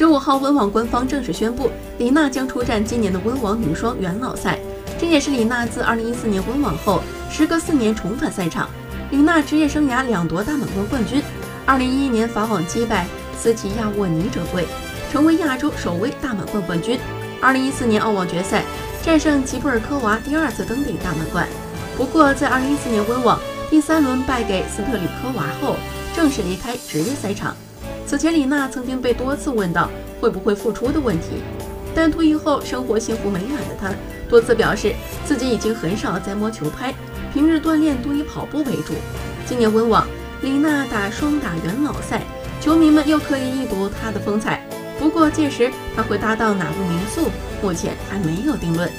十五号，温网官方正式宣布，李娜将出战今年的温网女双元老赛，这也是李娜自二零一四年温网后，时隔四年重返赛场。李娜职业生涯两夺大满贯冠军，二零一一年法网击败斯奇亚沃尼折桂，成为亚洲首位大满贯冠军。二零一四年澳网决赛战胜吉布尔科娃，第二次登顶大满贯。不过在二零一四年温网第三轮败给斯特里科娃后，正式离开职业赛场。此前，李娜曾经被多次问到会不会复出的问题，但退役后生活幸福美满的她，多次表示自己已经很少再摸球拍，平日锻炼多以跑步为主。今年温网，李娜打双打元老赛，球迷们又可以一睹她的风采。不过届时她会搭档哪个名宿，目前还没有定论。